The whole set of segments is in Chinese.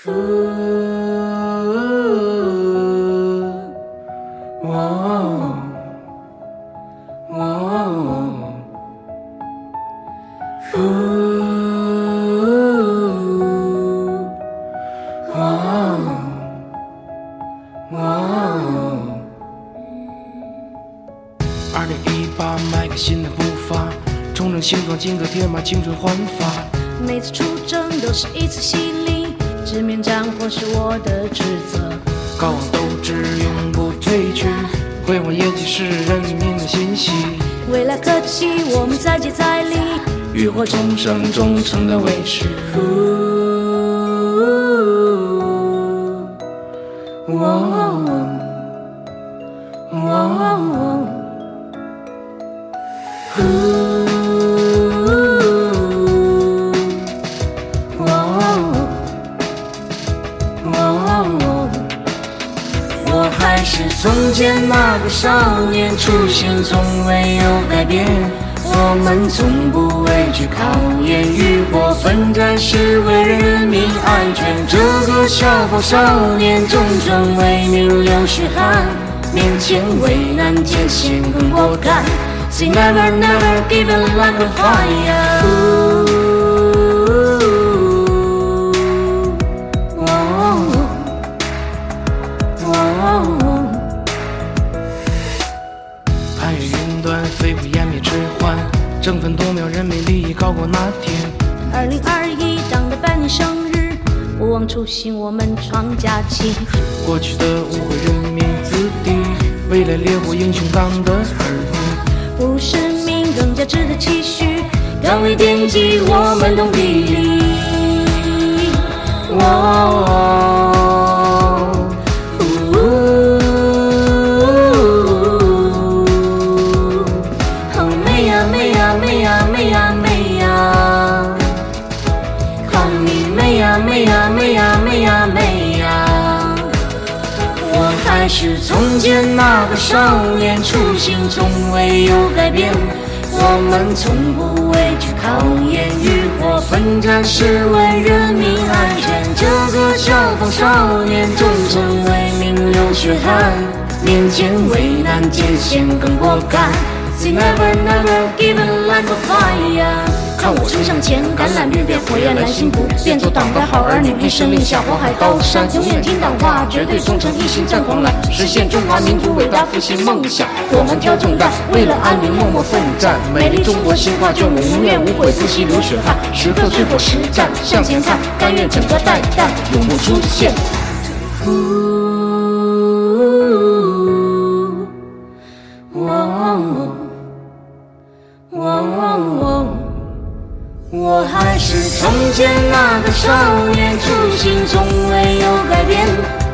二零一八，迈开新的步伐，重整行装，金戈铁马，青春焕发。每次出征都是一次洗礼，是我的职责。高昂斗志，永不退却，辉煌业绩是人民的欣喜。未来可期，我们再接再厉，浴火重生，忠诚的卫士。还是从前那个少年，初心从未有改变。我们从不畏惧考验，浴火奋战是为人民安全。这个消防少年，终身为民流血汗，面前危难艰险更果敢。Say never never give up like a fire。云端，飞舞湮灭之欢，争分夺秒，人民利益高过那天。二零二一党的百年生日，不忘初心，我们创佳绩。过去的误会人民子弟，未来烈火英雄党的儿女。不是命更加值得期许，岗位惦记我们同砥砺。哦，美呀美呀美呀。我还是从前那个少年，初心从未有改变。我们从不畏惧考验，浴火奋战是为人民安全。这个消防少年，终身为民流血汗，面前危难艰险更果敢。Say never never give up like a fire。看我冲向前，橄榄绿变火焰蓝心不变，做党的好儿女，一生命下火海刀山，永远听党话，绝对忠诚，一心战狂澜，实现中华民族伟大复兴梦想。我们挑重担，为了安宁默默奋战，美丽中国新画卷，无怨无悔，不惜流血汗，时刻最火实战，向前看，甘愿整个带弹，永不出现。我还是从前那个少年，初心从未有改变。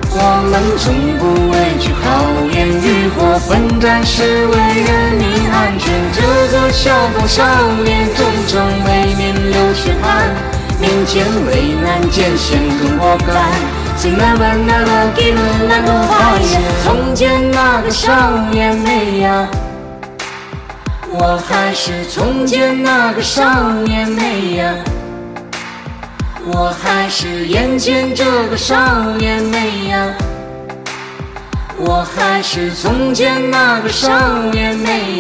我们从不畏惧考验，浴火奋战是为人民安全。这个消防少年，终身为民流血汗，面前危难艰险更果敢。Say never never give up like a fire。从前那个少年美呀。我还是从前那个少年美呀，我还是眼前这个少年美呀，我还是从前那个少年美。